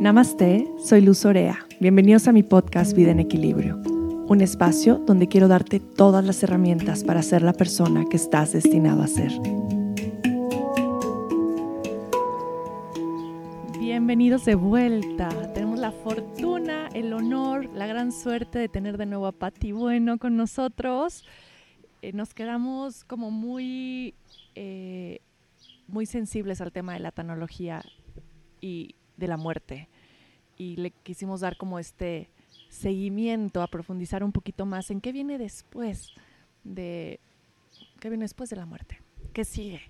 Namaste, soy Luz Orea. Bienvenidos a mi podcast Vida en Equilibrio, un espacio donde quiero darte todas las herramientas para ser la persona que estás destinado a ser. Bienvenidos de vuelta. Tenemos la fortuna, el honor, la gran suerte de tener de nuevo a Patti Bueno con nosotros. Eh, nos quedamos como muy, eh, muy sensibles al tema de la tecnología y de la muerte. Y le quisimos dar como este seguimiento, a profundizar un poquito más en qué viene después de qué viene después de la muerte, qué sigue.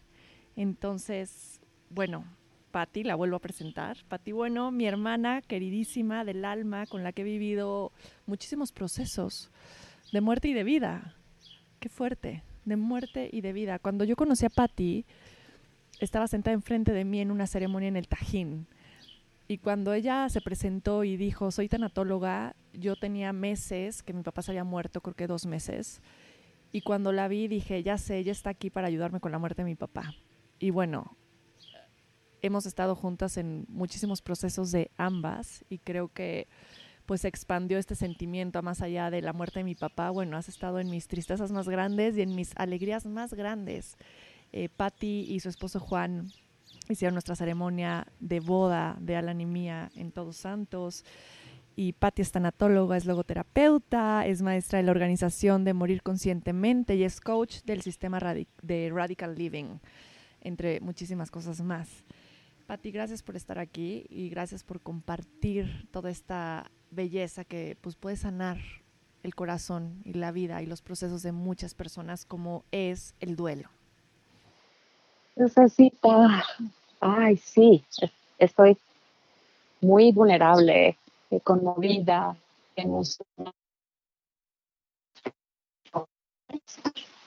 Entonces, bueno, Patti, la vuelvo a presentar. Patti, bueno, mi hermana queridísima del alma, con la que he vivido muchísimos procesos de muerte y de vida. Qué fuerte, de muerte y de vida. Cuando yo conocí a Patti, estaba sentada enfrente de mí en una ceremonia en el Tajín y cuando ella se presentó y dijo, soy tanatóloga, yo tenía meses que mi papá se había muerto, creo que dos meses. Y cuando la vi dije, ya sé, ella está aquí para ayudarme con la muerte de mi papá. Y bueno, hemos estado juntas en muchísimos procesos de ambas y creo que pues expandió este sentimiento más allá de la muerte de mi papá. Bueno, has estado en mis tristezas más grandes y en mis alegrías más grandes. Eh, Patty y su esposo Juan hicieron nuestra ceremonia de boda de Alan y Mía en Todos Santos. Y Patti es tanatóloga, es logoterapeuta, es maestra de la organización de Morir Conscientemente y es coach del sistema de Radical Living, entre muchísimas cosas más. Patti, gracias por estar aquí y gracias por compartir toda esta belleza que pues, puede sanar el corazón y la vida y los procesos de muchas personas como es el duelo. Necesita Ay, sí, estoy muy vulnerable, eh, conmovida, emocionada.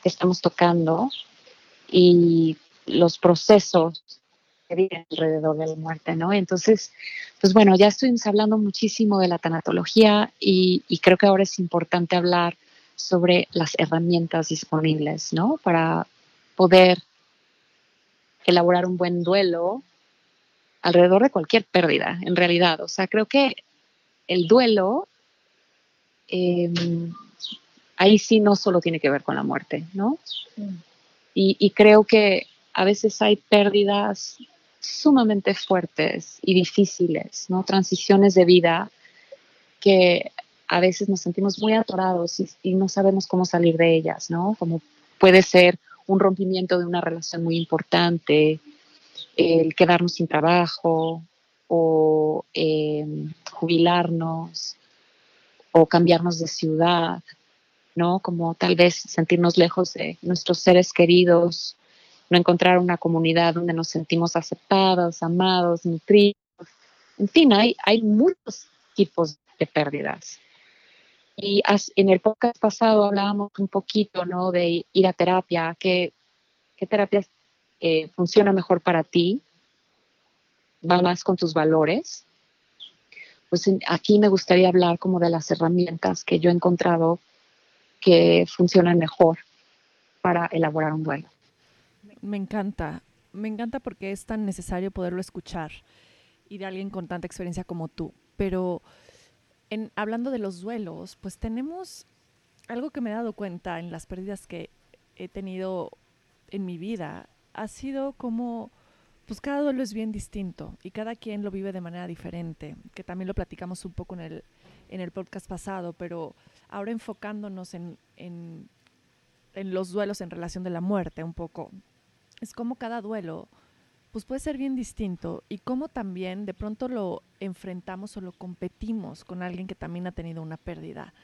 estamos tocando y los procesos que viven alrededor de la muerte, ¿no? Entonces, pues bueno, ya estuvimos hablando muchísimo de la tanatología y, y creo que ahora es importante hablar sobre las herramientas disponibles, ¿no? Para poder elaborar un buen duelo alrededor de cualquier pérdida, en realidad. O sea, creo que el duelo, em, ahí sí no solo tiene que ver con la muerte, ¿no? Mm. Y, creo que a veces hay pérdidas sumamente fuertes y difíciles, ¿no? Transiciones de vida que a veces nos sentimos muy atorados y, y, no sabemos cómo salir de ellas, ¿no? Como puede ser un rompimiento de una relación muy importante, el quedarnos sin trabajo o em, jubilarnos o cambiarnos de ciudad, ¿no? Como tal vez sentirnos lejos de nuestros seres queridos, no encontrar una comunidad donde nos sentimos aceptados, amados, nutridos. En fin, hay, hay muchos tipos de pérdidas. Y en el podcast pasado hablábamos un poquito, ¿no? De ir a terapia, qué, qué terapias eh, funciona mejor para ti, va más con tus valores. Pues aquí me gustaría hablar como de las herramientas que yo he encontrado que funcionan mejor para elaborar un duelo. Me encanta, me encanta porque es tan necesario poderlo escuchar y de alguien con tanta experiencia como tú. Pero hablando de los duelos, pues tenemos algo que me he dado cuenta en las pérdidas que he tenido en mi vida, ha sido como, pues cada duelo es bien distinto y cada quien lo vive de manera diferente, que también lo platicamos un poco en el, en el podcast pasado, pero ahora enfocándonos en, en, en los duelos en relación de la muerte un poco, es como cada duelo pues puede ser bien distinto y cómo también de pronto lo enfrentamos o lo competimos con alguien que también ha tenido una pérdida.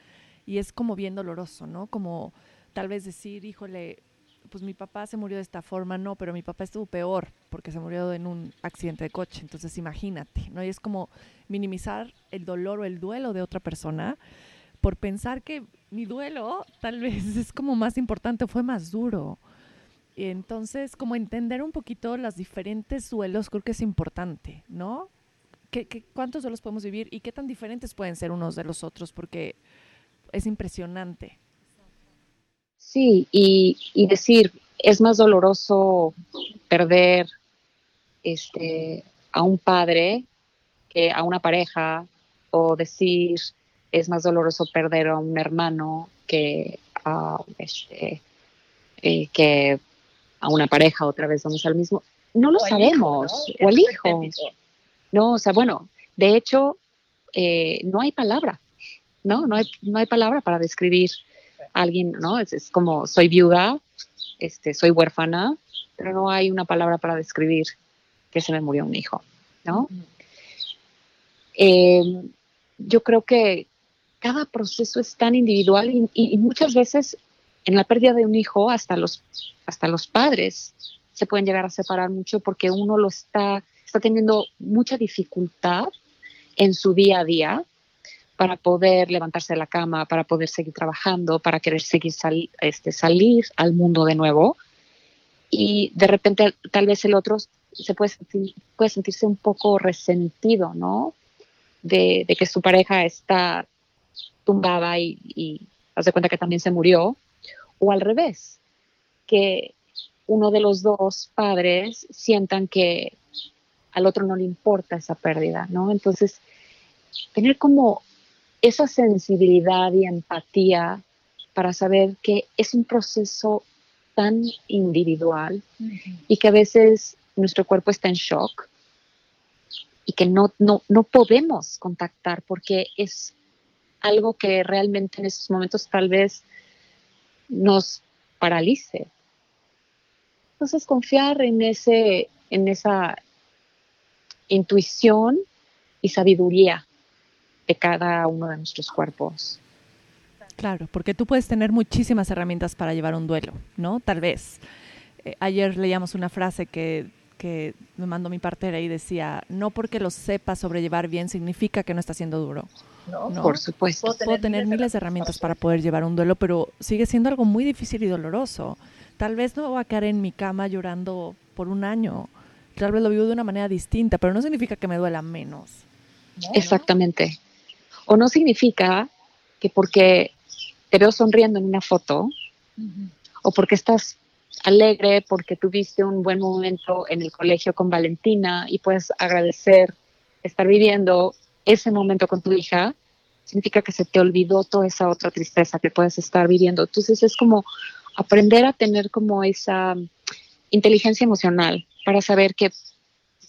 Y es como bien doloroso, ¿no? Como tal vez decir, híjole, pues mi papá se murió de esta forma, no, pero mi papá estuvo peor porque se murió en un accidente de coche, entonces imagínate, ¿no? Y es como minimizar el dolor o el duelo de otra persona por pensar que mi duelo tal vez es como más importante, fue más duro entonces, como entender un poquito los diferentes duelos creo que es importante, ¿no? ¿Qué, cuántos duelos podemos vivir y qué tan diferentes pueden ser unos de los otros? Porque es impresionante. Sí, y, decir, es más doloroso perder este, a un padre que a una pareja o decir es más doloroso perder a un hermano que a, este, eh, que a una pareja, otra vez vamos al mismo. No lo sabemos, o el hijo. No, o sea, bueno, de hecho, eh, no hay palabra, ¿no? No hay, no hay palabra para describir a alguien, ¿no? Es, como soy viuda, este, soy huérfana, pero no hay una palabra para describir que se me murió un hijo, ¿no? Eh, yo creo que cada proceso es tan individual y, muchas veces en la pérdida de un hijo hasta los, hasta los padres se pueden llegar a separar mucho porque uno lo está, está teniendo mucha dificultad en su día a día para poder levantarse de la cama, para poder seguir trabajando, para querer seguir este, salir al mundo de nuevo. Y de repente tal vez el otro se puede, puede sentirse un poco resentido, ¿no? De, que su pareja está tumbada y, y hace cuenta que también se murió. O al revés, que uno de los dos padres sientan que al otro no le importa esa pérdida, ¿no? Entonces, tener como esa sensibilidad y empatía para saber que es un proceso tan individual y que a veces nuestro cuerpo está en shock y que no, no, no podemos contactar porque es algo que realmente en esos momentos tal vez nos paralice. Entonces confiar en, ese, en esa intuición y sabiduría de cada uno de nuestros cuerpos. Claro, porque tú puedes tener muchísimas herramientas para llevar un duelo, ¿no? Tal vez. Eh, ayer leíamos una frase que, que me mandó mi partera y decía, no porque lo sepas sobrellevar bien significa que no está siendo duro. No, por supuesto. Puedo tener, miles de herramientas para poder llevar un duelo, pero sigue siendo algo muy difícil y doloroso. Tal vez no voy a quedar en mi cama llorando por un año. Tal vez lo vivo de una manera distinta, pero no significa que me duela menos. Exactamente. O no significa que porque te veo sonriendo en una foto o porque estás alegre porque tuviste un buen momento en el colegio con Valentina y puedes agradecer estar viviendo ese momento con tu hija, significa que se te olvidó toda esa otra tristeza que puedes estar viviendo. Entonces es como aprender a tener como esa inteligencia emocional para saber que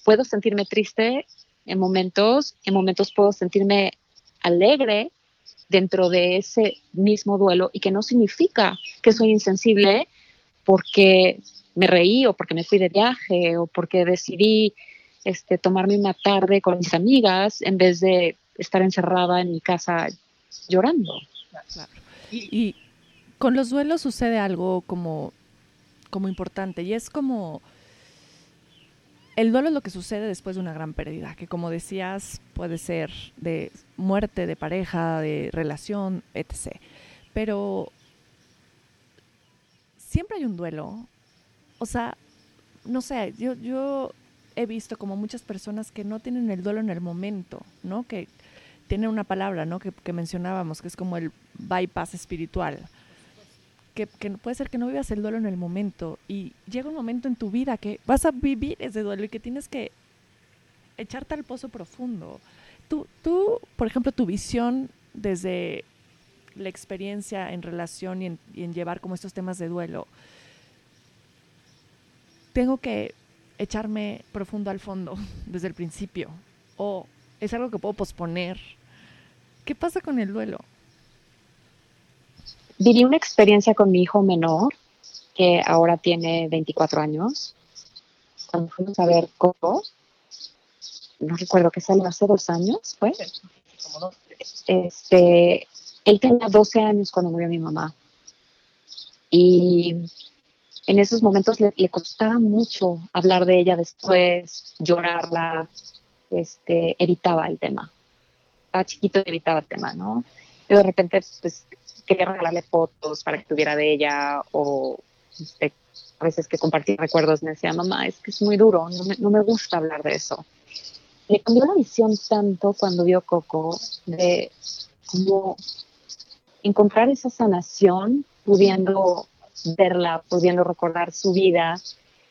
puedo sentirme triste en momentos, en momentos puedo sentirme alegre dentro de ese mismo duelo y que no significa que soy insensible porque me reí o porque me fui de viaje o porque decidí este, tomarme una tarde con mis amigas en vez de estar encerrada en mi casa llorando. Y, con los duelos sucede algo como, como importante y es como el duelo es lo que sucede después de una gran pérdida, que como decías puede ser de muerte, de pareja, de relación, etc. Pero siempre hay un duelo. O sea, no sé, yo, yo he visto como muchas personas que no tienen el duelo en el momento, ¿no? Que tienen una palabra, ¿no? Que, mencionábamos, que es como el bypass espiritual. Que, puede ser que no vivas el duelo en el momento y llega un momento en tu vida que vas a vivir ese duelo y que tienes que echarte al pozo profundo. Tú, tú por ejemplo, tu visión desde la experiencia en relación y en llevar como estos temas de duelo, tengo que echarme profundo al fondo desde el principio o es algo que puedo posponer. ¿Qué pasa con el duelo? Viví una experiencia con mi hijo menor, que ahora tiene 24 años. Cuando fuimos a ver Coco, no recuerdo que salió hace dos años, ¿fue? Este, él tenía 12 años cuando murió mi mamá. Y en esos momentos le, costaba mucho hablar de ella después, llorarla, este, evitaba el tema. Estaba chiquito y evitaba el tema, ¿no? Y de repente, pues, quería regalarle fotos para que tuviera de ella o este, a veces que compartía recuerdos me decía, mamá, es que es muy duro, no me, no me gusta hablar de eso. Le cambió la visión tanto cuando vio Coco de cómo encontrar esa sanación pudiendo verla, pudiendo recordar su vida.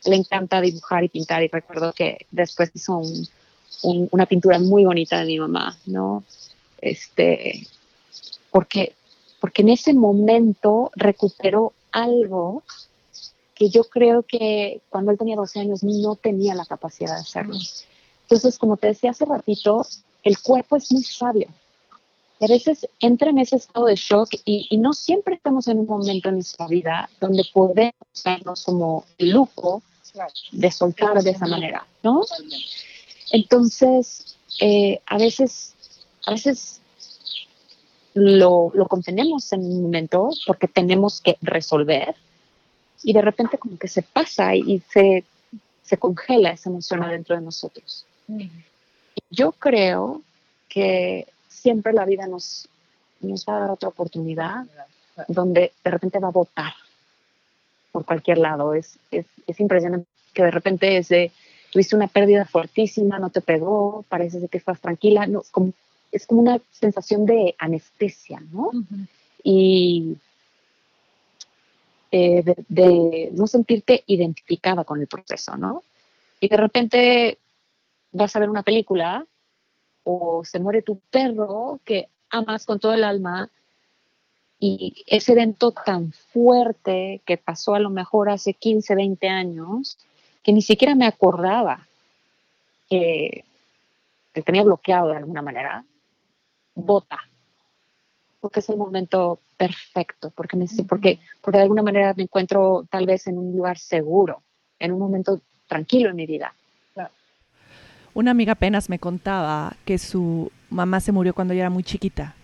Le encanta dibujar y pintar y recuerdo que después hizo un, una pintura muy bonita de mi mamá, ¿no? Este, porque, porque en ese momento recuperó algo que yo creo que cuando él tenía 12 años no tenía la capacidad de hacerlo. Entonces, como te decía hace ratito, el cuerpo es muy sabio. A veces entra en ese estado de shock y, no siempre estamos en un momento en nuestra vida donde podemos vernos como el lujo de soltar de esa manera, ¿no? Entonces, eh, a veces, a veces lo, lo contenemos en un momento porque tenemos que resolver y de repente como que se pasa y se, se congela esa emoción adentro de nosotros. Yo creo que siempre la vida nos, nos va a dar otra oportunidad donde de repente va a votar por cualquier lado. Es, es, es impresionante que de repente es de, tuviste una pérdida fuertísima, no te pegó, parece que estás tranquila, no, como, es como una sensación de anestesia, ¿no? Y eh, de, no sentirte identificada con el proceso, ¿no? Y de repente vas a ver una película o se muere tu perro que amas con todo el alma y ese evento tan fuerte que pasó a lo mejor hace 15, 20 años, que ni siquiera me acordaba que, que tenía bloqueado de alguna manera, bota porque es el momento perfecto, porque, me, porque, porque de alguna manera me encuentro tal vez en un lugar seguro, en un momento tranquilo en mi vida. Una amiga apenas me contaba que su mamá se murió cuando ella era muy chiquita.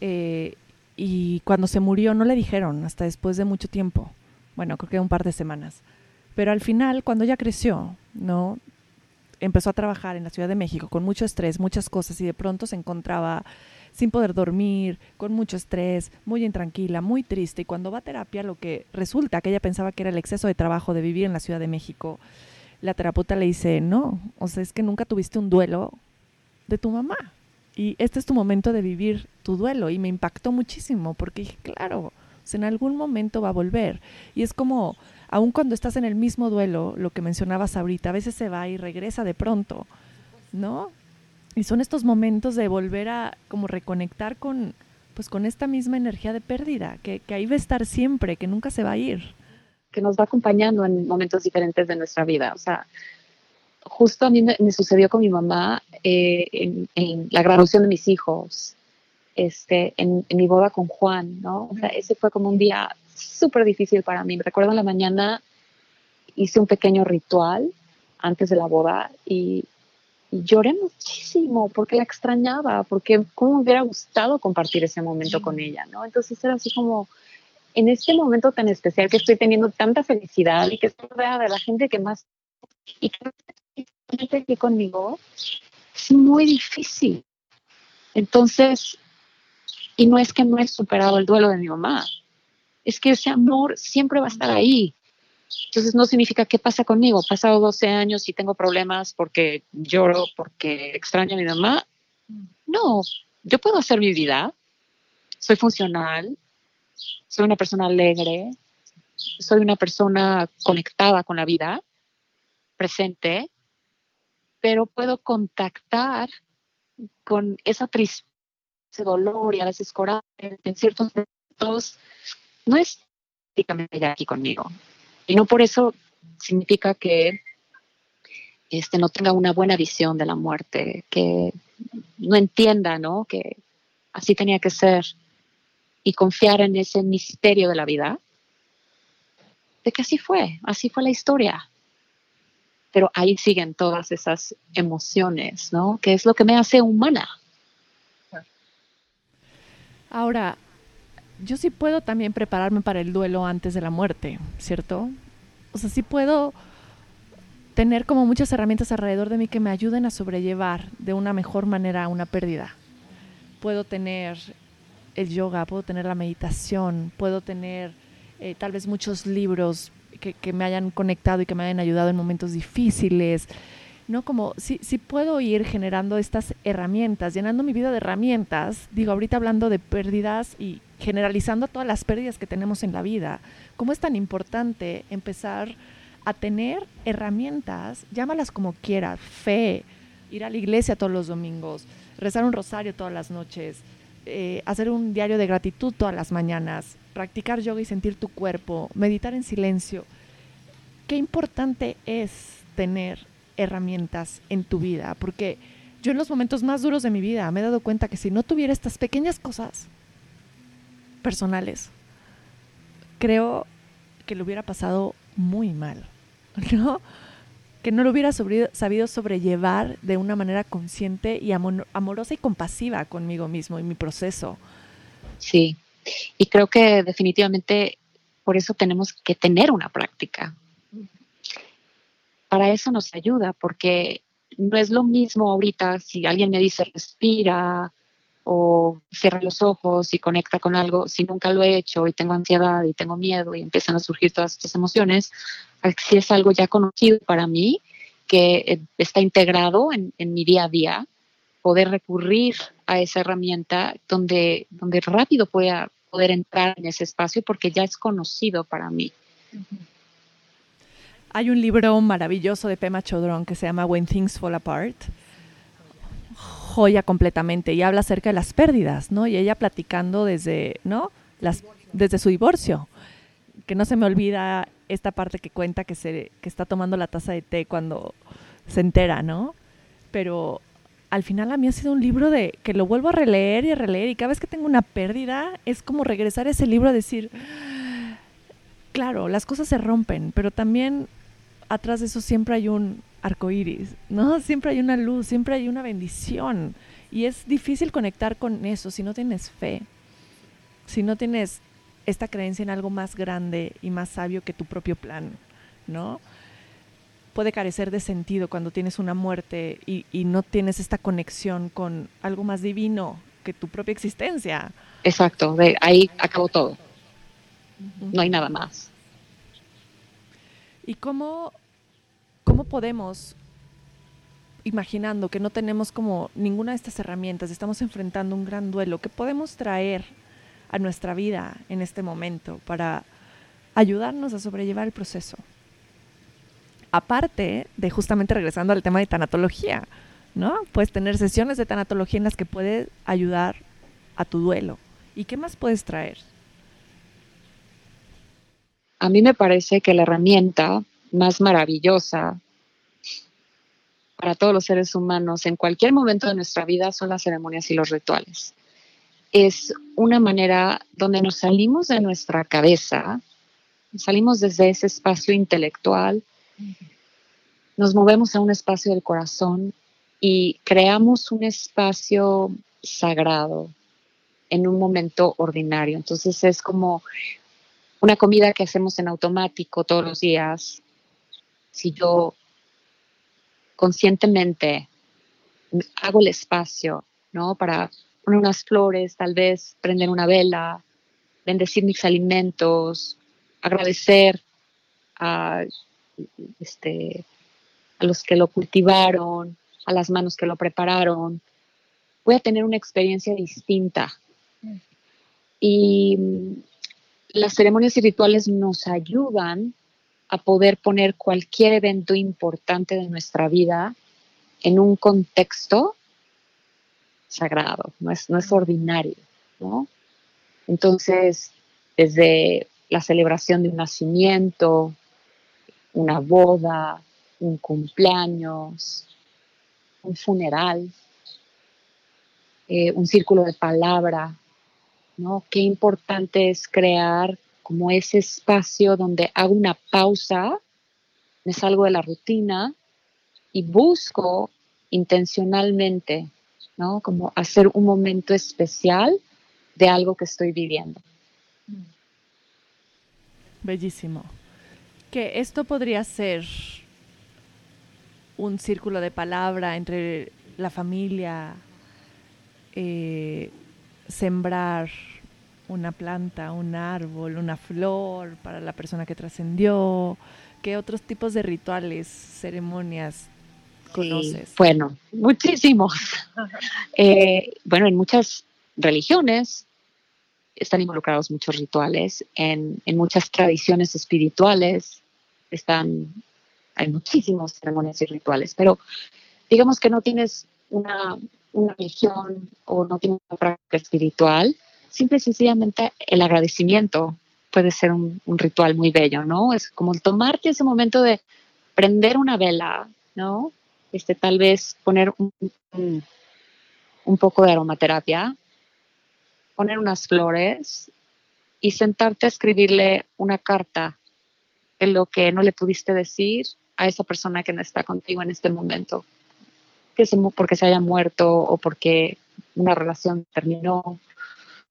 Eh, y cuando se murió no le dijeron hasta después de mucho tiempo. Bueno, creo que un par de semanas. Pero al final, cuando ella creció, ¿no? Empezó a trabajar en la Ciudad de México con mucho estrés, muchas cosas, y de pronto se encontraba sin poder dormir, con mucho estrés, muy intranquila, muy triste. Y cuando va a terapia, lo que resulta que ella pensaba que era el exceso de trabajo de vivir en la Ciudad de México, la terapeuta le dice, no, o sea, es que nunca tuviste un duelo de tu mamá. Y este es tu momento de vivir tu duelo. Y me impactó muchísimo porque dije, claro, en algún momento va a volver. Y es como, aun cuando estás en el mismo duelo, lo que mencionabas ahorita, a veces se va y regresa de pronto, ¿no? Y son estos momentos de volver a como reconectar con, pues con esta misma energía de pérdida, que, que ahí va a estar siempre, que nunca se va a ir. Que nos va acompañando en momentos diferentes de nuestra vida. O sea, justo a mí me, sucedió con mi mamá eh, en, la graduación de mis hijos, este, en, en, mi boda con Juan, ¿no? O sea, ese fue como un día súper difícil para mí. Me recuerdo en la mañana hice un pequeño ritual antes de la boda y y lloré muchísimo porque la extrañaba, porque cómo me hubiera gustado compartir ese momento con ella, ¿no? Entonces era así como, en este momento tan especial que estoy teniendo tanta felicidad y que estoy rodeada de la gente que más, y que aquí conmigo, es muy difícil. Entonces, y no es que no he superado el duelo de mi mamá, es que ese amor siempre va a estar ahí. Entonces no significa qué pasa conmigo. Pasado 12 años y tengo problemas porque lloro, porque extraño a mi mamá. No, yo puedo hacer mi vida. Soy funcional. Soy una persona alegre. Soy una persona conectada con la vida, presente. Pero puedo contactar con esa tristeza, ese dolor y a veces coraje en ciertos momentos. No es prácticamente aquí conmigo y no por eso significa que este, no tenga una buena visión de la muerte, que no entienda, ¿no? Que así tenía que ser y confiar en ese misterio de la vida, de que así fue, así fue la historia. Pero ahí siguen todas esas emociones, ¿no? Que es lo que me hace humana. Ahora, yo sí puedo también prepararme para el duelo antes de la muerte, ¿cierto? O sea, sí puedo tener como muchas herramientas alrededor de mí que me ayuden a sobrellevar de una mejor manera una pérdida. Puedo tener el yoga, puedo tener la meditación, puedo tener eh, tal vez muchos libros que, que, me hayan conectado y que me hayan ayudado en momentos difíciles. ¿no? Como si, si puedo ir generando estas herramientas, llenando mi vida de herramientas, digo, ahorita hablando de pérdidas y generalizando todas las pérdidas que tenemos en la vida, ¿cómo es tan importante empezar a tener herramientas, llámalas como quieras, fe, ir a la iglesia todos los domingos, rezar un rosario todas las noches, eh, hacer un diario de gratitud todas las mañanas, practicar yoga y sentir tu cuerpo, meditar en silencio. Qué importante es tener herramientas en tu vida, porque yo en los momentos más duros de mi vida me he dado cuenta que si no tuviera estas pequeñas cosas personales, creo que lo hubiera pasado muy mal, ¿no? Que no lo hubiera sabido sobrellevar de una manera consciente y amorosa y compasiva conmigo mismo y mi proceso. Sí, y creo que definitivamente por eso tenemos que tener una práctica. Para eso nos ayuda, porque no es lo mismo ahorita si alguien me dice respira o cierra los ojos y conecta con algo, si nunca lo he hecho y tengo ansiedad y tengo miedo y empiezan a surgir todas estas emociones, si es algo ya conocido para mí, que eh, está integrado en, en mi día a día, poder recurrir a esa herramienta donde, donde rápido pueda poder entrar en ese espacio porque ya es conocido para mí. Hay un libro maravilloso de Pema Chodron que se llama When Things Fall Apart joya completamente y habla acerca de las pérdidas, ¿no? Y ella platicando desde, ¿no? Las, desde su divorcio. Que no se me olvida esta parte que cuenta que, se, que está tomando la taza de té cuando se entera, ¿no? Pero al final a mí ha sido un libro de que lo vuelvo a releer y a releer y cada vez que tengo una pérdida es como regresar a ese libro a decir, claro, las cosas se rompen, pero también atrás de eso siempre hay un arcoíris, ¿no? Siempre hay una luz, siempre hay una bendición. Y es difícil conectar con eso si no tienes fe, si no tienes esta creencia en algo más grande y más sabio que tu propio plan, ¿no? Puede carecer de sentido cuando tienes una muerte y, no tienes esta conexión con algo más divino que tu propia existencia. Exacto, de ahí acabó todo. No hay nada más. ¿Y cómo ¿Cómo podemos, imaginando que no tenemos como ninguna de estas herramientas, estamos enfrentando un gran duelo, qué podemos traer a nuestra vida en este momento para ayudarnos a sobrellevar el proceso? Aparte de justamente regresando al tema de tanatología, ¿no? Puedes tener sesiones de tanatología en las que puedes ayudar a tu duelo. ¿Y qué más puedes traer? A mí me parece que la herramienta más maravillosa para todos los seres humanos en cualquier momento de nuestra vida son las ceremonias y los rituales. Es una manera donde nos salimos de nuestra cabeza, salimos desde ese espacio intelectual, nos movemos a un espacio del corazón y creamos un espacio sagrado en un momento ordinario. Entonces es como una comida que hacemos en automático todos los días, si yo conscientemente hago el espacio, ¿no? Para poner unas flores, tal vez prender una vela, bendecir mis alimentos, agradecer a, este, a los que lo cultivaron, a las manos que lo prepararon, voy a tener una experiencia distinta. Y las ceremonias y rituales nos ayudan a poder poner cualquier evento importante de nuestra vida en un contexto sagrado, no es, no es ordinario, ¿no? Entonces, desde la celebración de un nacimiento, una boda, un cumpleaños, un funeral, eh, un círculo de palabra, ¿no? Qué importante es crear como ese espacio donde hago una pausa, me salgo de la rutina y busco intencionalmente, ¿no? Como hacer un momento especial de algo que estoy viviendo. Bellísimo. Que esto podría ser un círculo de palabra entre la familia, eh, sembrar una planta, un árbol, una flor para la persona que trascendió? ¿Qué otros tipos de rituales, ceremonias conoces? bueno, muchísimos. Eh, bueno, en muchas religiones están involucrados muchos rituales, en, en muchas tradiciones espirituales están, hay muchísimos ceremonias y rituales, pero digamos que no tienes una, una religión o no tienes una práctica espiritual, simple y sencillamente el agradecimiento puede ser un, ritual muy bello, ¿no? Es como tomarte ese momento de prender una vela, ¿no? Este, tal vez poner un, poco de aromaterapia, poner unas flores y sentarte a escribirle una carta en lo que no le pudiste decir a esa persona que no está contigo en este momento, que se, porque se haya muerto o porque una relación terminó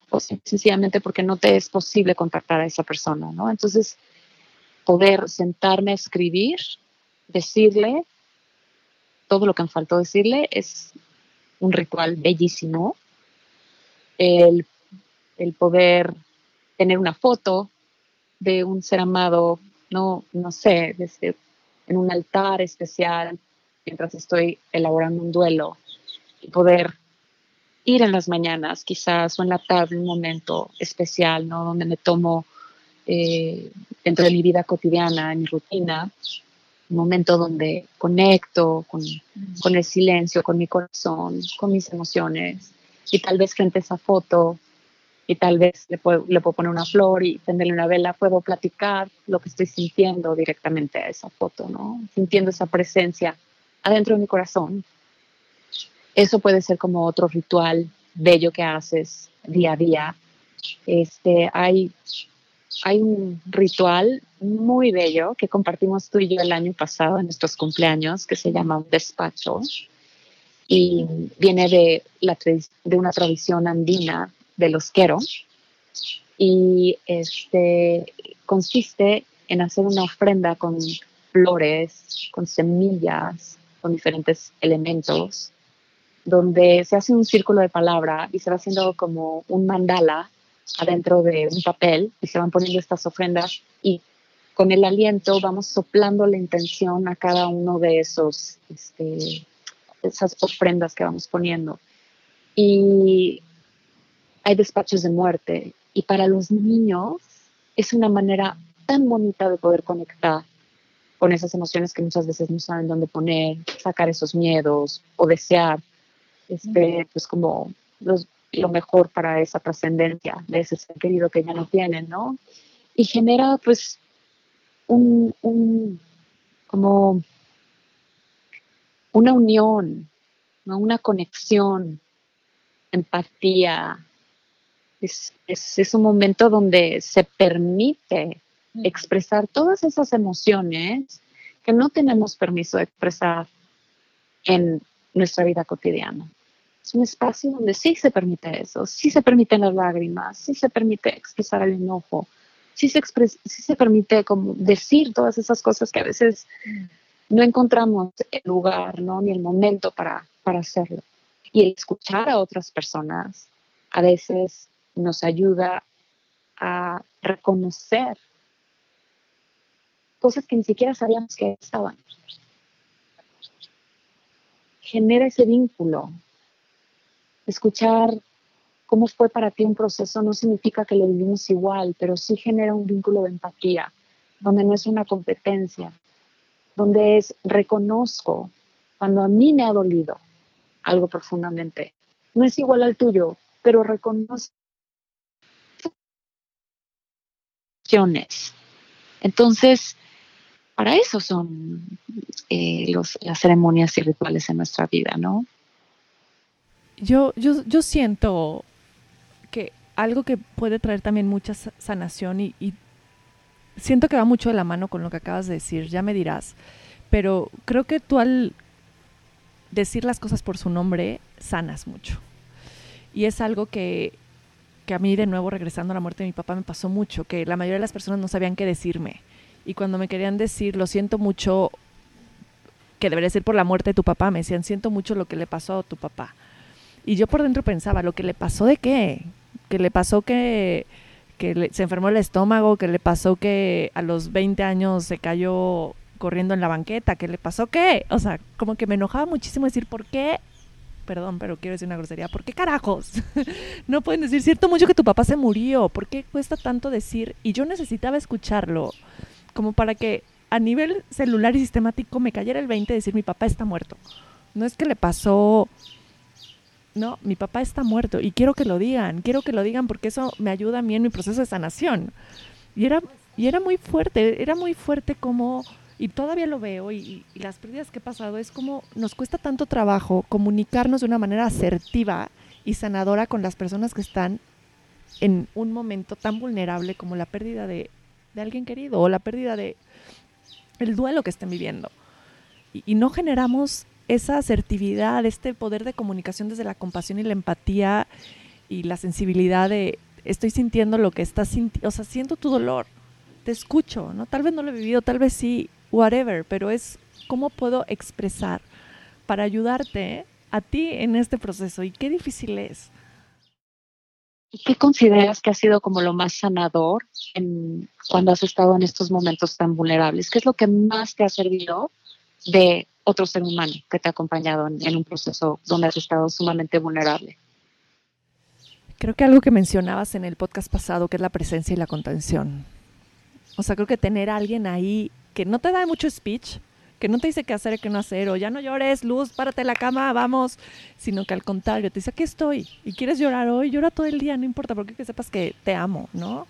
o sencillamente porque no te es posible contactar a esa persona, ¿no? Entonces, poder sentarme a escribir, decirle todo lo que me faltó decirle es un ritual bellísimo. El, el poder tener una foto de un ser amado, no, no sé, en un altar especial mientras estoy elaborando un duelo y poder ir en las mañanas quizás o en la tarde un momento especial, ¿no? Donde me tomo eh, dentro de mi vida cotidiana, en mi rutina, un momento donde conecto con, con, el silencio, con mi corazón, con mis emociones y tal vez frente a esa foto y tal vez le puedo, le puedo poner una flor y prenderle una vela, puedo platicar lo que estoy sintiendo directamente a esa foto, ¿no? Sintiendo esa presencia adentro de mi corazón. Eso puede ser como otro ritual bello que haces día a día. Este, hay, un ritual muy bello que compartimos tú y yo el año pasado en nuestros cumpleaños que se llama un despacho. Y viene de una tradición andina de los quero y este, consiste en hacer una ofrenda con flores, con semillas, con diferentes elementos, donde se hace un círculo de palabra y se va haciendo como un mandala adentro de un papel y se van poniendo estas ofrendas y con el aliento vamos soplando la intención a cada uno de esos, este, esas ofrendas que vamos poniendo. Y hay despachos de muerte y para los niños es una manera tan bonita de poder conectar con esas emociones que muchas veces no saben dónde poner, sacar esos miedos o desear este, pues como lo mejor para esa trascendencia de ese ser querido que ya no tienen, ¿no? Y genera pues un, un como una unión, ¿no? una conexión, empatía, es, es, un momento donde se permite expresar todas esas emociones que no tenemos permiso de expresar en nuestra vida cotidiana. Es un espacio donde sí se permite eso, sí se permiten las lágrimas, sí se permite expresar el enojo, sí se, sí se permite como decir todas esas cosas que a veces no encontramos el lugar, ¿no? ni el momento para, para hacerlo. Y el escuchar a otras personas a veces nos ayuda a reconocer cosas que ni siquiera sabíamos que estaban. Genera ese vínculo. Escuchar cómo fue para ti un proceso no significa que lo vivimos igual, pero sí genera un vínculo de empatía, donde no es una competencia, donde es reconozco cuando a mí me ha dolido algo profundamente. No es igual al tuyo, pero reconozco entonces, para eso son eh, los, las ceremonias y rituales en nuestra vida, ¿no? Yo, yo, yo siento que algo que puede traer también mucha sanación y, siento que va mucho de la mano con lo que acabas de decir, ya me dirás, pero creo que tú al decir las cosas por su nombre sanas mucho. Y es algo que que a mí de nuevo regresando a la muerte de mi papá me pasó mucho, que la mayoría de las personas no sabían qué decirme. Y cuando me querían decir, lo siento mucho, que debería ser por la muerte de tu papá, me decían, siento mucho lo que le pasó a tu papá. Y yo por dentro pensaba, ¿lo que le pasó de qué? ¿Que le pasó que, que se enfermó el estómago? ¿Que le pasó que a los 20 años se cayó corriendo en la banqueta? ¿Que le pasó qué? O sea, como que me enojaba muchísimo decir, ¿por qué perdón, pero quiero decir una grosería, ¿por qué carajos? no pueden decir, cierto mucho que tu papá se murió, ¿por qué cuesta tanto decir? Y yo necesitaba escucharlo, como para que a nivel celular y sistemático me cayera el 20 de decir, mi papá está muerto. No es que le pasó, no, mi papá está muerto y quiero que lo digan, quiero que lo digan porque eso me ayuda a mí en mi proceso de sanación. Y era, y era muy fuerte, era muy fuerte como, y todavía lo veo, y, y las pérdidas que he pasado es como nos cuesta tanto trabajo comunicarnos de una manera asertiva y sanadora con las personas que están en un momento tan vulnerable como la pérdida de, de alguien querido o la pérdida de el duelo que estén viviendo. Y, y, no generamos esa asertividad, este poder de comunicación desde la compasión y la empatía y la sensibilidad de estoy sintiendo lo que estás sintiendo, o sea, siento tu dolor, te escucho, ¿no? Tal vez no lo he vivido, tal vez sí, whatever, pero es cómo puedo expresar para ayudarte a ti en este proceso y qué difícil es. ¿Y qué consideras que ha sido como lo más sanador en, cuando has estado en estos momentos tan vulnerables? ¿Qué es lo que más te ha servido de otro ser humano que te ha acompañado en, en un proceso donde has estado sumamente vulnerable? Creo que algo que mencionabas en el podcast pasado, que es la presencia y la contención. O sea, creo que tener a alguien ahí que no te da mucho speech, que no te dice qué hacer y qué no hacer, o ya no llores, luz, párate en la cama, vamos, sino que al contrario, te dice, aquí estoy, y quieres llorar hoy, llora todo el día, no importa, porque que sepas que te amo, ¿no?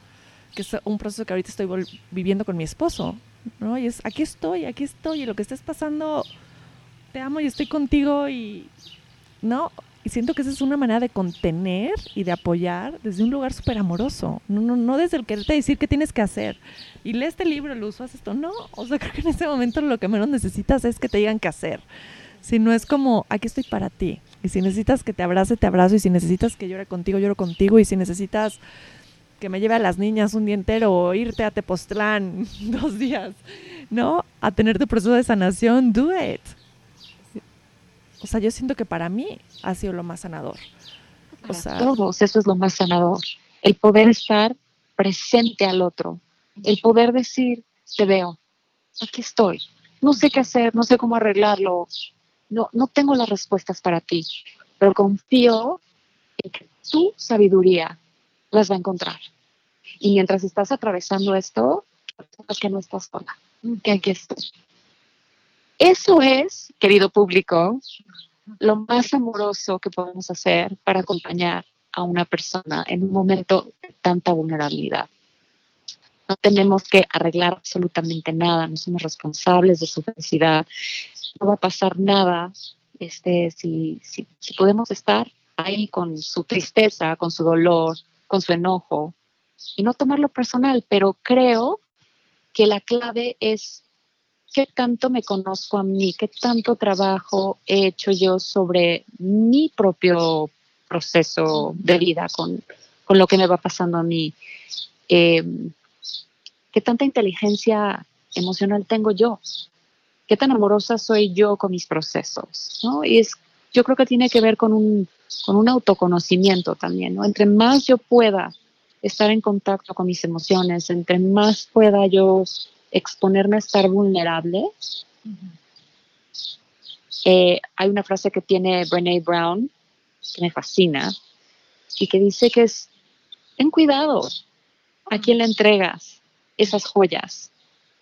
Que es un proceso que ahorita estoy viviendo con mi esposo, ¿no? Y es, aquí estoy, aquí estoy, y lo que estés pasando, te amo y estoy contigo, y, ¿no? Y siento que esa es una manera de contener y de apoyar desde un lugar súper amoroso. No, no, no desde el quererte decir qué tienes que hacer. Y lee este libro, Luz, haz esto. No, o sea, creo que en ese momento lo que menos necesitas es que te digan qué hacer. Si no es como, aquí estoy para ti. Y si necesitas que te abrace, te abrazo. Y si necesitas que llore contigo, lloro contigo. Y si necesitas que me lleve a las niñas un día entero o irte a Tepoztlán dos días, ¿no? A tener tu proceso de sanación, do it o sea, yo siento que para mí ha sido lo más sanador. O sea, todos, eso es lo más sanador. El poder estar presente al otro, el poder decir, te veo, aquí estoy, no sé qué hacer, no sé cómo arreglarlo, no, no tengo las respuestas para ti, pero confío en que tu sabiduría las va a encontrar. Y mientras estás atravesando esto, que no estás sola, que aquí estoy. Eso es, querido público, lo más amoroso que podemos hacer para acompañar a una persona en un momento de tanta vulnerabilidad. No tenemos que arreglar absolutamente nada, no somos responsables de su felicidad, no va a pasar nada este, si, si, si podemos estar ahí con su tristeza, con su dolor, con su enojo y no tomarlo personal, pero creo que la clave es qué tanto me conozco a mí, qué tanto trabajo he hecho yo sobre mi propio proceso de vida con, con lo que me va pasando a mí. Eh, qué tanta inteligencia emocional tengo yo, qué tan amorosa soy yo con mis procesos, ¿no? Y es, yo creo que tiene que ver con un, con un autoconocimiento también, ¿no? Entre más yo pueda estar en contacto con mis emociones, entre más pueda yo exponerme a estar vulnerable. Eh, hay una frase que tiene Brene Brown que me fascina y que dice que es, ten cuidado a quién le entregas esas joyas,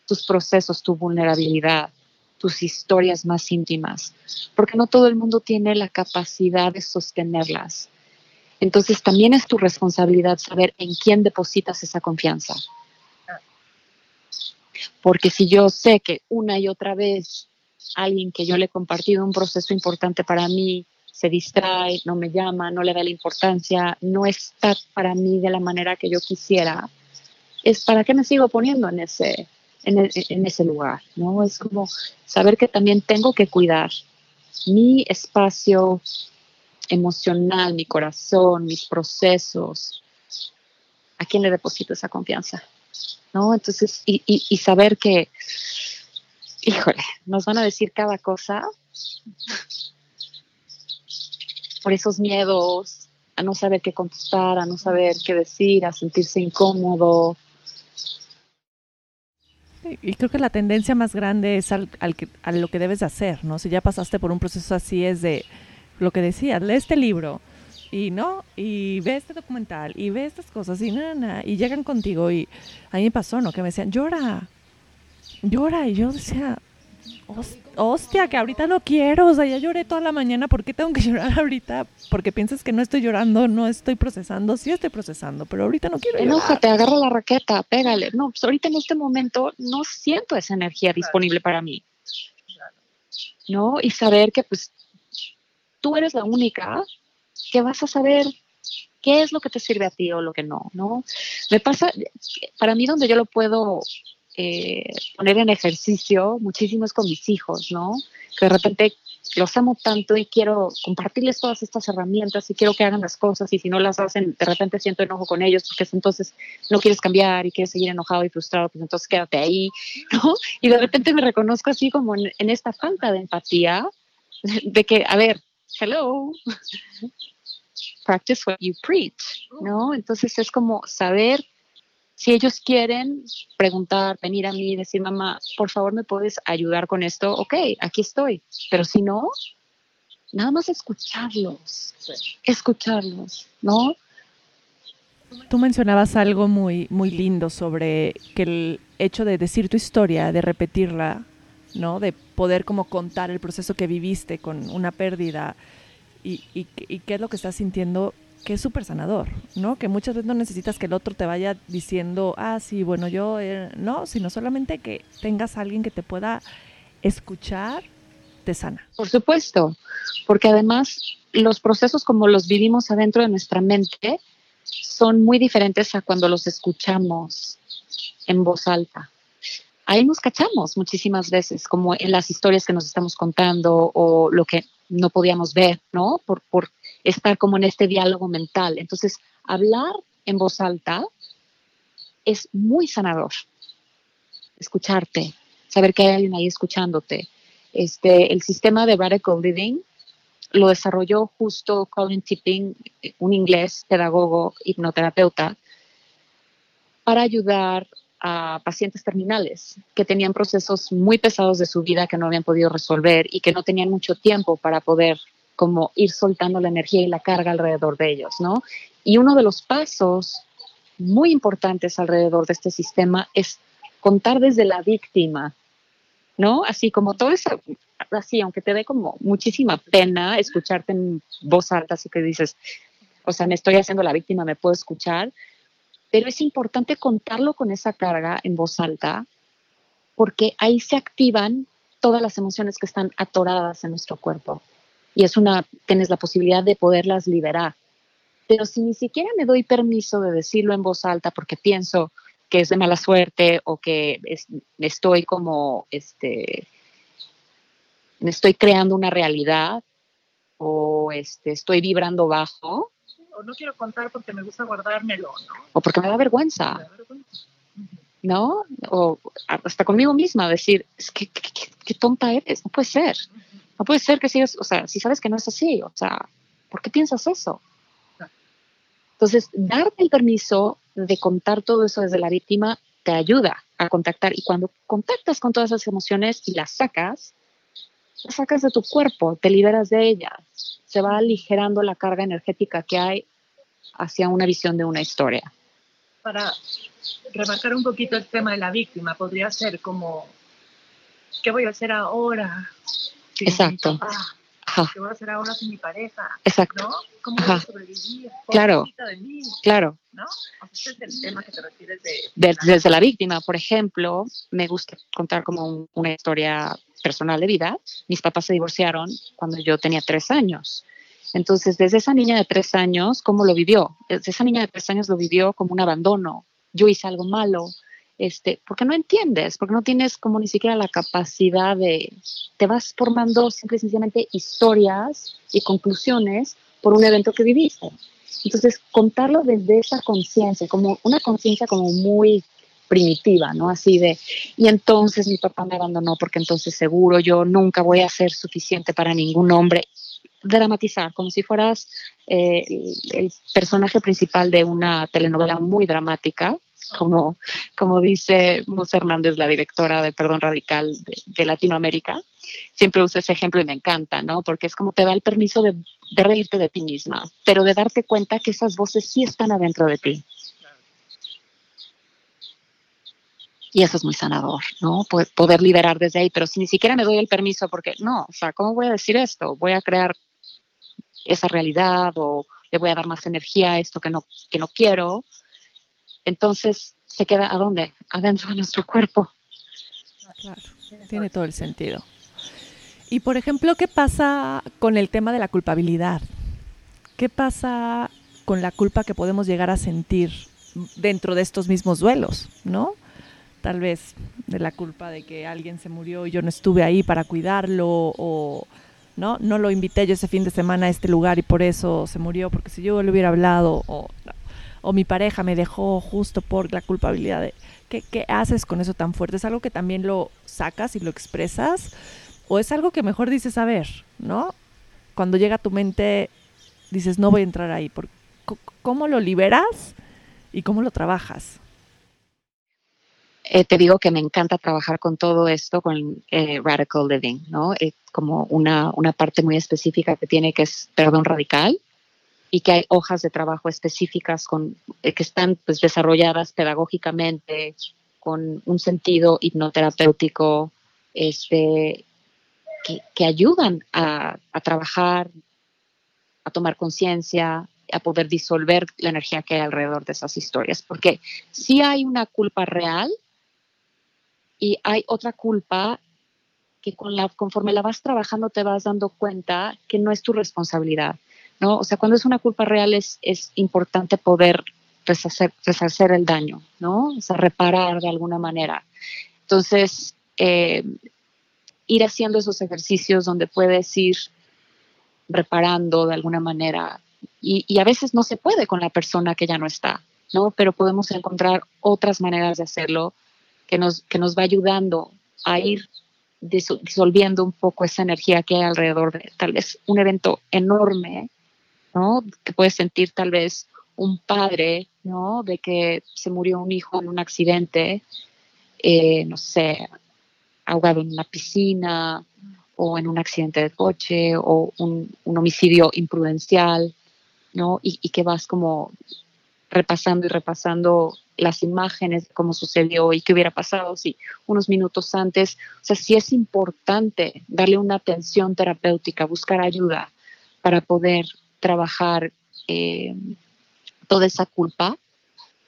tus procesos, tu vulnerabilidad, tus historias más íntimas, porque no todo el mundo tiene la capacidad de sostenerlas. Entonces también es tu responsabilidad saber en quién depositas esa confianza. Porque si yo sé que una y otra vez alguien que yo le he compartido un proceso importante para mí se distrae, no me llama, no le da la importancia, no está para mí de la manera que yo quisiera, es para qué me sigo poniendo en ese, en, en ese lugar, ¿no? Es como saber que también tengo que cuidar mi espacio emocional, mi corazón, mis procesos. ¿A quién le deposito esa confianza? ¿No? Entonces, y, y, saber que, híjole, nos van a decir cada cosa por esos miedos, a no saber qué contestar, a no saber qué decir, a sentirse incómodo. Y creo que la tendencia más grande es al, al que, a lo que debes hacer, ¿no? Si ya pasaste por un proceso así es de lo que decías, lee este libro, y no, y ve este documental, y ve estas cosas, y nada, y llegan contigo, y a mí me pasó, ¿no? Que me decían, llora, llora, y yo decía, hostia, que ahorita no quiero, o sea, ya lloré toda la mañana, ¿por qué tengo que llorar ahorita? Porque piensas que no estoy llorando, no estoy procesando, sí estoy procesando, pero ahorita no quiero Enójate, agarra la raqueta, pégale. No, pues ahorita en este momento no siento esa energía disponible para mí. ¿No? Y saber que pues tú eres la única que vas a saber qué es lo que te sirve a ti o lo que no, ¿no? Me pasa, para mí donde yo lo puedo eh, poner en ejercicio muchísimo es con mis hijos, ¿no? Que de repente los amo tanto y quiero compartirles todas estas herramientas y quiero que hagan las cosas y si no las hacen, de repente siento enojo con ellos porque entonces no quieres cambiar y quieres seguir enojado y frustrado, pues entonces quédate ahí, ¿no? Y de repente me reconozco así como en, en esta falta de empatía, de que, a ver, hello, practice what you preach, ¿no? Entonces es como saber si ellos quieren preguntar, venir a mí, decir, mamá, por favor, ¿me puedes ayudar con esto? Ok, aquí estoy. Pero si no, nada más escucharlos, escucharlos, ¿no? Tú mencionabas algo muy, muy lindo sobre que el hecho de decir tu historia, de repetirla, ¿no? De poder como contar el proceso que viviste con una pérdida y, y, y qué es lo que estás sintiendo que es súper sanador, ¿no? Que muchas veces no necesitas que el otro te vaya diciendo, ah, sí, bueno, yo, eh", no, sino solamente que tengas a alguien que te pueda escuchar, te sana. Por supuesto, porque además los procesos como los vivimos adentro de nuestra mente son muy diferentes a cuando los escuchamos en voz alta. Ahí nos cachamos muchísimas veces, como en las historias que nos estamos contando o lo que no podíamos ver, ¿no? Por, estar como en este diálogo mental. Entonces, hablar en voz alta es muy sanador. Escucharte, saber que hay alguien ahí escuchándote. Este, el sistema de radical living lo desarrolló justo Colin Tipping, un inglés, pedagogo, hipnoterapeuta, para ayudar a pacientes terminales que tenían procesos muy pesados de su vida que no habían podido resolver y que no tenían mucho tiempo para poder como ir soltando la energía y la carga alrededor de ellos, ¿no? Y uno de los pasos muy importantes alrededor de este sistema es contar desde la víctima, ¿no? Así como todo eso, así, aunque te dé como muchísima pena escucharte en voz alta, así que dices, o sea, me estoy haciendo la víctima, me puedo escuchar, pero es importante contarlo con esa carga en voz alta, porque ahí se activan todas las emociones que están atoradas en nuestro cuerpo y es una, tienes la posibilidad de poderlas liberar. Pero si ni siquiera me doy permiso de decirlo en voz alta porque pienso que es de mala suerte o que estoy como, este, estoy creando una realidad o este, estoy vibrando bajo. O no quiero contar porque me gusta guardármelo, ¿no? O porque me da vergüenza. Me da vergüenza. ¿No? O hasta conmigo misma decir, es que qué, tonta eres, no puede ser. No puede ser que sigas, o sea, si sabes que no es así, o sea, ¿por qué piensas eso? Entonces, darte el permiso de contar todo eso desde la víctima te ayuda a contactar y cuando contactas con todas esas emociones y las sacas, sacas de tu cuerpo, te liberas de ellas, se va aligerando la carga energética que hay hacia una visión de una historia. Para remarcar un poquito el tema de la víctima, podría ser como, ¿qué voy a hacer ahora? Exacto. ¿Qué voy a hacer ahora sin mi pareja? Exacto. ¿no? ¿Cómo voy a sobrevivir? Claro. De mí? Claro. ¿No? Ese es el tema que te refieres de... Desde, la víctima, por ejemplo, me gusta contar como una historia personal de vida. Mis papás se divorciaron cuando yo tenía tres años. Entonces, desde esa niña de tres años, ¿cómo lo vivió? Desde esa niña de tres años lo vivió como un abandono. Yo hice algo malo, este, porque no entiendes, porque no tienes como ni siquiera la capacidad de, te vas formando simple y sencillamente historias y conclusiones por un evento que viviste. Entonces, contarlo desde esa conciencia, como una conciencia como muy primitiva, ¿no? Así de, y entonces mi papá me abandonó porque entonces seguro yo nunca voy a ser suficiente para ningún hombre. Dramatizar, como si fueras eh, el personaje principal de una telenovela muy dramática, como, como dice Mus Hernández, la directora de Perdón Radical de, Latinoamérica, siempre usa ese ejemplo y me encanta, ¿no? Porque es como te da el permiso de, de reírte de ti misma, pero de darte cuenta que esas voces sí están adentro de ti. Y eso es muy sanador, ¿no? Poder liberar desde ahí, pero si ni siquiera me doy el permiso, porque no, o sea, ¿cómo voy a decir esto? Voy a crear esa realidad o le voy a dar más energía a esto que no, que no quiero. Entonces, ¿se queda a dónde? Adentro de nuestro cuerpo. Claro, tiene todo el sentido. Y por ejemplo, ¿qué pasa con el tema de la culpabilidad? ¿Qué pasa con la culpa que podemos llegar a sentir dentro de estos mismos duelos, ¿no? Tal vez de la culpa de que alguien se murió y yo no estuve ahí para cuidarlo o no no lo invité yo ese fin de semana a este lugar y por eso se murió porque si yo le hubiera hablado o, o mi pareja me dejó justo por la culpabilidad de ¿qué, ¿qué haces con eso tan fuerte? ¿Es algo que también lo sacas y lo expresas? ¿O es algo que mejor dices, a ver, ¿no? Cuando llega a tu mente, dices, no voy a entrar ahí. ¿Cómo lo liberas y cómo lo trabajas? Eh, te digo que me encanta trabajar con todo esto, con eh, Radical Living, ¿no? Eh, como una, una, parte muy específica que tiene que es perdón radical y que hay hojas de trabajo específicas con, que están pues, desarrolladas pedagógicamente con un sentido hipnoterapéutico este, que, ayudan a, a, trabajar, a tomar conciencia, a poder disolver la energía que hay alrededor de esas historias. Porque si hay una culpa real y hay otra culpa que con la, conforme la vas trabajando te vas dando cuenta que no es tu responsabilidad. ¿no? O sea, cuando es una culpa real es, es importante poder resarcer, el daño, ¿no? O sea, reparar de alguna manera. Entonces, eh, ir haciendo esos ejercicios donde puedes ir reparando de alguna manera. Y, a veces no se puede con la persona que ya no está, ¿no? Pero podemos encontrar otras maneras de hacerlo que nos, que nos va ayudando a ir disolviendo un poco esa energía que hay alrededor de tal vez un evento enorme, ¿no? Que puedes sentir tal vez un padre, ¿no? De que se murió un hijo en un accidente, eh, no sé, ahogado en una piscina o en un accidente de coche o un, homicidio imprudencial, ¿no? Y, que vas como repasando y repasando las imágenes cómo sucedió y qué hubiera pasado si unos minutos antes. O sea, sí es importante darle una atención terapéutica, buscar ayuda para poder trabajar eh, toda esa culpa,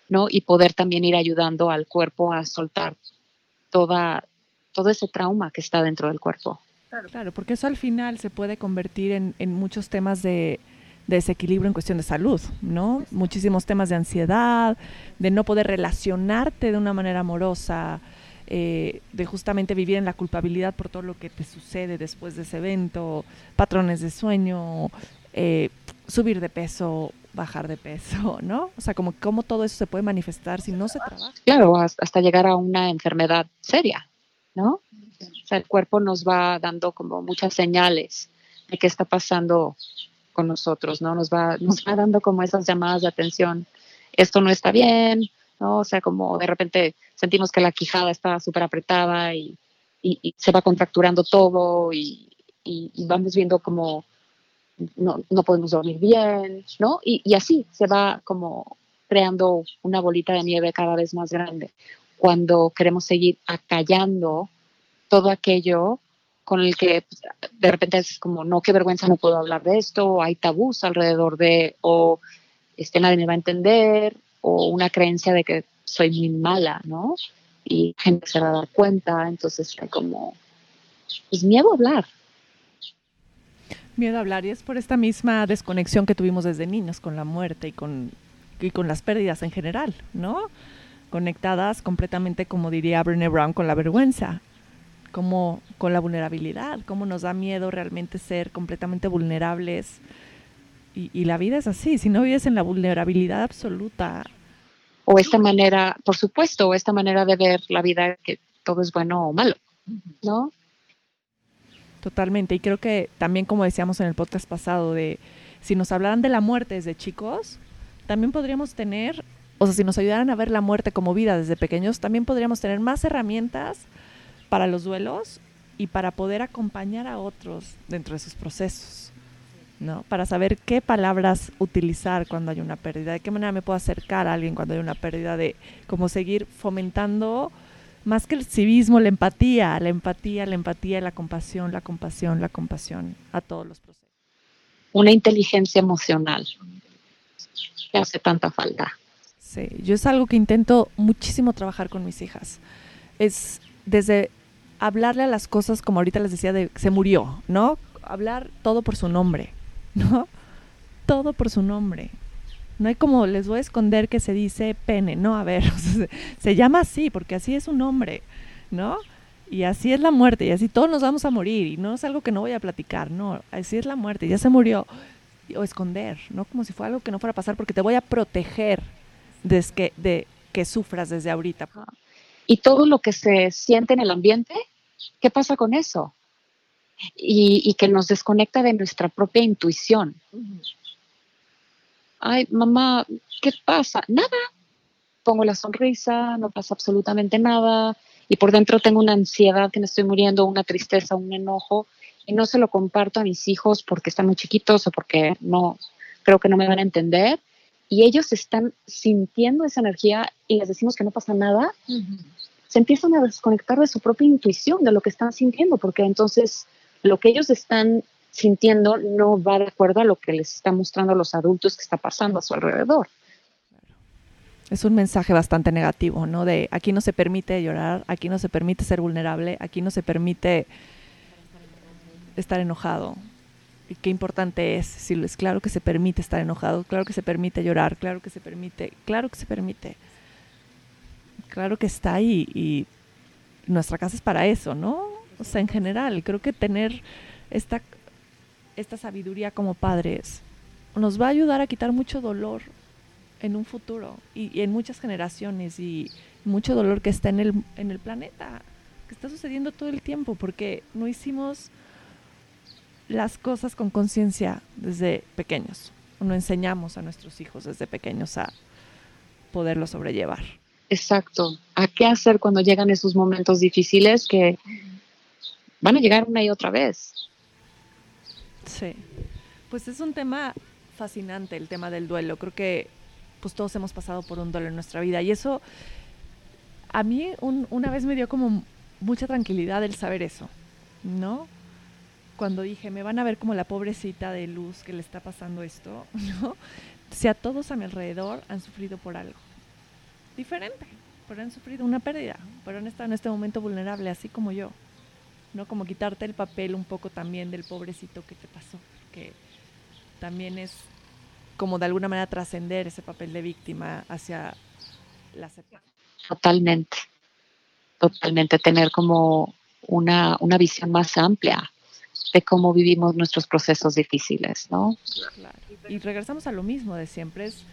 ¿no? Y poder también ir ayudando al cuerpo a soltar toda, todo ese trauma que está dentro del cuerpo. Claro, porque eso al final se puede convertir en, muchos temas de, desequilibrio en cuestión de salud, ¿no? Muchísimos temas de ansiedad, de no poder relacionarte de una manera amorosa, eh, de justamente vivir en la culpabilidad por todo lo que te sucede después de ese evento, patrones de sueño, eh, subir de peso, bajar de peso, ¿no? O sea, como cómo todo eso se puede manifestar si no se trabaja. Claro, hasta llegar a una enfermedad seria, ¿no? O sea, el cuerpo nos va dando como muchas señales de qué está pasando con nosotros, ¿no? Nos va, nos va dando como esas llamadas de atención. Esto no está bien, ¿no? O sea, como de repente sentimos que la quijada está súper apretada y, y, se va contracturando todo y, y, vamos viendo como no, no, podemos dormir bien, ¿no? Y, así se va como creando una bolita de nieve cada vez más grande cuando queremos seguir acallando todo aquello con el que pues, de repente es como, no, qué vergüenza, no puedo hablar de esto, o hay tabús alrededor de, o este, nadie me va a entender, o una creencia de que soy muy mala, ¿no? Y gente se va a dar cuenta, entonces hay como, pues miedo a hablar. Miedo a hablar, y es por esta misma desconexión que tuvimos desde niños con la muerte y con, y con las pérdidas en general, ¿no? conectadas completamente, como diría Brené Brown, con la vergüenza, como con la vulnerabilidad, cómo nos da miedo realmente ser completamente vulnerables. Y, la vida es así, si no vives en la vulnerabilidad absoluta. O esta manera, por supuesto, o esta manera de ver la vida que todo es bueno o malo, ¿no? Totalmente, y creo que también como decíamos en el podcast pasado, de si nos hablaran de la muerte desde chicos, también podríamos tener o sea, si nos ayudaran a ver la muerte como vida desde pequeños, también podríamos tener más herramientas para los duelos y para poder acompañar a otros dentro de sus procesos, ¿no? Para saber qué palabras utilizar cuando hay una pérdida, de qué manera me puedo acercar a alguien cuando hay una pérdida, de cómo seguir fomentando más que el civismo, la empatía, la empatía, la empatía, la compasión, la compasión, la compasión a todos los procesos. Una inteligencia emocional que hace tanta falta. Sí, yo es algo que intento muchísimo trabajar con mis hijas. Es desde hablarle a las cosas, como ahorita les decía, de se murió, ¿no? Hablar todo por su nombre, ¿no? Todo por su nombre. No hay como, les voy a esconder que se dice pene, no, a ver, se, llama así, porque así es un nombre, ¿no? Y así es la muerte, y así todos nos vamos a morir, y no es algo que no voy a platicar, no, así es la muerte, ya se murió. O esconder, ¿no? Como si fuera algo que no fuera a pasar, porque te voy a proteger desde que, de que sufras desde ahorita. Y todo lo que se siente en el ambiente, ¿qué pasa con eso? Y, que nos desconecta de nuestra propia intuición ay, mamá, ¿qué pasa? Nada. Pongo la sonrisa, no pasa absolutamente nada. Y por dentro tengo una ansiedad que me estoy muriendo, una tristeza, un enojo. Y no se lo comparto a mis hijos porque están muy chiquitos o porque no, creo que no me van a entender. Y ellos están sintiendo esa energía y les decimos que no pasa nada. Se empiezan a desconectar de su propia intuición, de lo que están sintiendo, porque entonces lo que ellos están sintiendo no va de acuerdo a lo que les está mostrando a los adultos que está pasando a su alrededor. Es un mensaje bastante negativo, ¿no? De aquí no se permite llorar, aquí no se permite ser vulnerable, aquí no se permite estar enojado. Y qué importante es decirles, claro que se permite estar enojado, claro que se permite llorar, claro que se permite, claro que se permite. Claro que está ahí y nuestra casa es para eso, ¿no? O sea, en general, creo que tener esta esta sabiduría como padres nos va a ayudar a quitar mucho dolor en un futuro y, en muchas generaciones y mucho dolor que está en el, en el planeta, que está sucediendo todo el tiempo porque no hicimos las cosas con conciencia desde pequeños, no enseñamos a nuestros hijos desde pequeños a poderlo sobrellevar. Exacto, a qué hacer cuando llegan esos momentos difíciles que van a llegar una y otra vez. Sí, pues es un tema fascinante el tema del duelo. Creo que pues todos hemos pasado por un duelo en nuestra vida y eso a mí una vez me dio como mucha tranquilidad el saber eso, ¿no? Cuando dije, me van a ver como la pobrecita de luz que le está pasando esto, ¿no? Si a todos a mi alrededor han sufrido por algo diferente, pero han sufrido una pérdida, pero han estado en este momento vulnerable, así como yo. ¿no? Como quitarte el papel un poco también del pobrecito que te pasó, que también es como de alguna manera trascender ese papel de víctima hacia la aceptación. Totalmente, totalmente, tener como una, una visión más amplia de cómo vivimos nuestros procesos difíciles, ¿no? Y regresamos a lo mismo de siempre, es,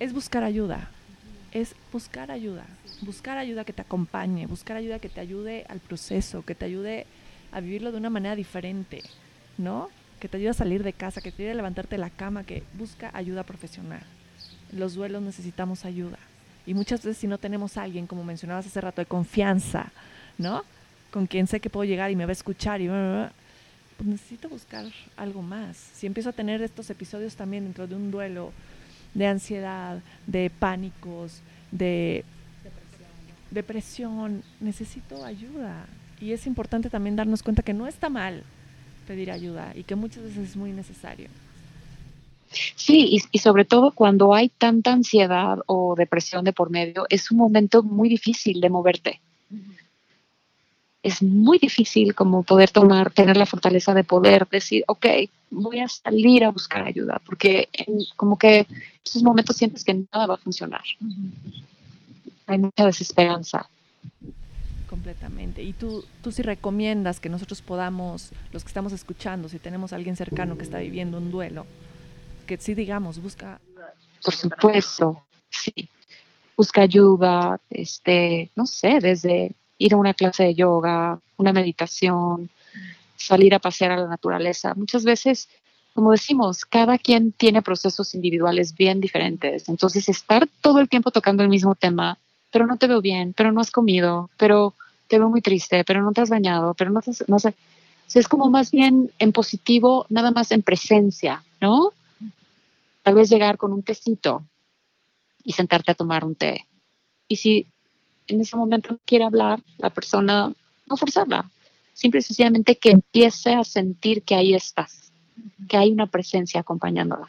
es buscar ayuda, es buscar ayuda, buscar ayuda que te acompañe, buscar ayuda que te ayude al proceso, que te ayude a vivirlo de una manera diferente, ¿no? Que te ayude a salir de casa, que te ayude a levantarte de la cama, que busca ayuda profesional. Los duelos necesitamos ayuda. Y muchas veces si no tenemos alguien, como mencionabas hace rato, de confianza, ¿no? Con quien sé que puedo llegar y me va a escuchar y pues necesito buscar algo más. Si empiezo a tener estos episodios también dentro de un duelo, de ansiedad, de pánicos, de depresión, necesito ayuda. Y es importante también darnos cuenta que no está mal pedir ayuda y que muchas veces es muy necesario. Sí, y, sobre todo cuando hay tanta ansiedad o depresión de por medio, es un momento muy difícil de moverte. Es muy difícil como poder tomar, tener la fortaleza de poder decir, ok, voy a salir a buscar ayuda, porque como que en esos momentos sientes que nada va a funcionar. Hay mucha desesperanza. Completamente. Y tú, tú sí recomiendas que nosotros podamos, los que estamos escuchando, si tenemos a alguien cercano que está viviendo un duelo, que sí digamos, busca... Por supuesto, sí. Busca ayuda, este, no sé, desde ir a una clase de yoga, una meditación, salir a pasear a la naturaleza. Muchas veces, como decimos, cada quien tiene procesos individuales bien diferentes. Entonces, estar todo el tiempo tocando el mismo tema, pero no te veo bien, pero no has comido, pero te veo muy triste, pero no te has bañado, pero no, te, no sé. es como más bien en positivo, nada más en presencia, ¿no? Tal vez llegar con un tecito y sentarte a tomar un té. Y si en ese momento quiere hablar, la persona, no forzarla, simple y sencillamente que empiece a sentir que ahí estás, que hay una presencia acompañándola.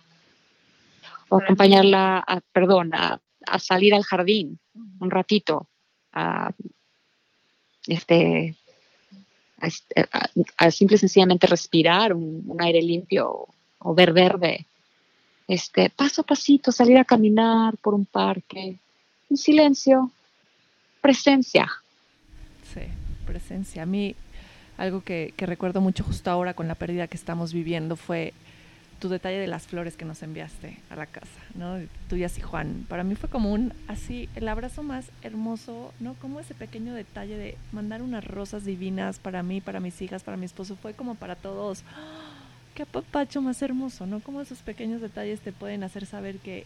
O acompañarla, a, perdón, a, salir al jardín un ratito, a, este, a, simple y sencillamente respirar un, aire limpio o ver verde. Este, paso a pasito, salir a caminar por un parque, en silencio, presencia. Sí, presencia. A mí algo que, recuerdo mucho justo ahora con la pérdida que estamos viviendo fue tu detalle de las flores que nos enviaste a la casa, ¿no? Tuyas y Juan. Para mí fue como un, así, el abrazo más hermoso, ¿no? Como ese pequeño detalle de mandar unas rosas divinas para mí, para mis hijas, para mi esposo, fue como para todos. Qué apapacho más hermoso, ¿no? Como esos pequeños detalles te pueden hacer saber que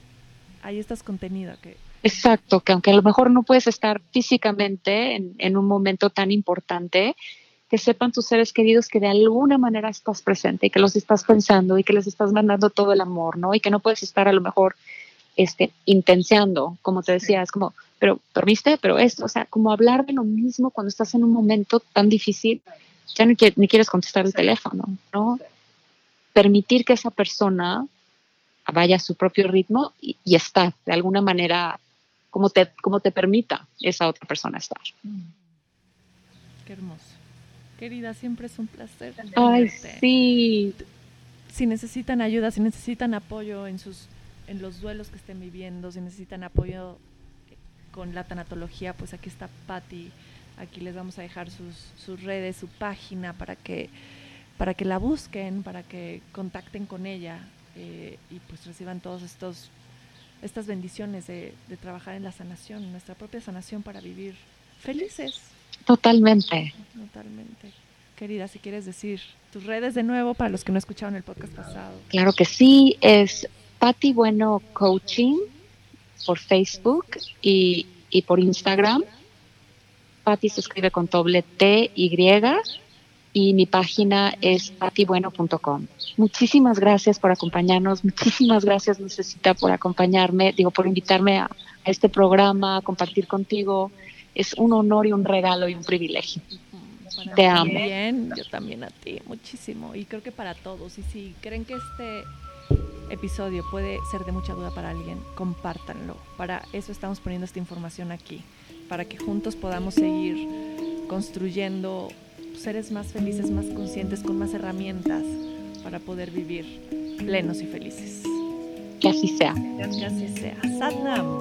ahí estás contenida, que... Exacto, que aunque a lo mejor no puedes estar físicamente en, un momento tan importante, que sepan tus seres queridos que de alguna manera estás presente y que los estás pensando y que les estás mandando todo el amor, ¿no? Y que no puedes estar a lo mejor este, intenciando, como te decía, es como, pero, ¿permiste? Pero esto, o sea, como hablar de lo mismo cuando estás en un momento tan difícil, ya ni, ni quieres contestar el teléfono, ¿no? Permitir que esa persona vaya a su propio ritmo y, y estar de alguna manera como te, como te permita esa otra persona estar. Qué hermoso. Querida, siempre es un placer. Ay, sí. Si necesitan ayuda, si necesitan apoyo en sus en los duelos que estén viviendo, si necesitan apoyo con la tanatología, pues aquí está Patti. Aquí les vamos a dejar sus, sus redes, su página para que para que la busquen, para que contacten con ella eh, y pues reciban todos estos estas bendiciones de, de trabajar en la sanación, nuestra propia sanación para vivir felices. Totalmente. Totalmente. Querida, si quieres decir tus redes de nuevo para los que no escucharon el podcast pasado. Claro que sí, es Patti Bueno Coaching por Facebook y, por Instagram. Patti se escribe con doble T, Y y mi página es patibueno.com. Muchísimas gracias por acompañarnos, muchísimas gracias Necesita por acompañarme, digo, por invitarme a, a este programa, a compartir contigo es un honor y un regalo y un privilegio. Te amo. Bien, yo también a ti, muchísimo. Y creo que para todos. Y si creen que este episodio puede ser de mucha duda para alguien, compártanlo. Para eso estamos poniendo esta información aquí, para que juntos podamos seguir construyendo seres más felices, más conscientes, con más herramientas para poder vivir plenos y felices. Que así sea. Que así sea. Sadnam.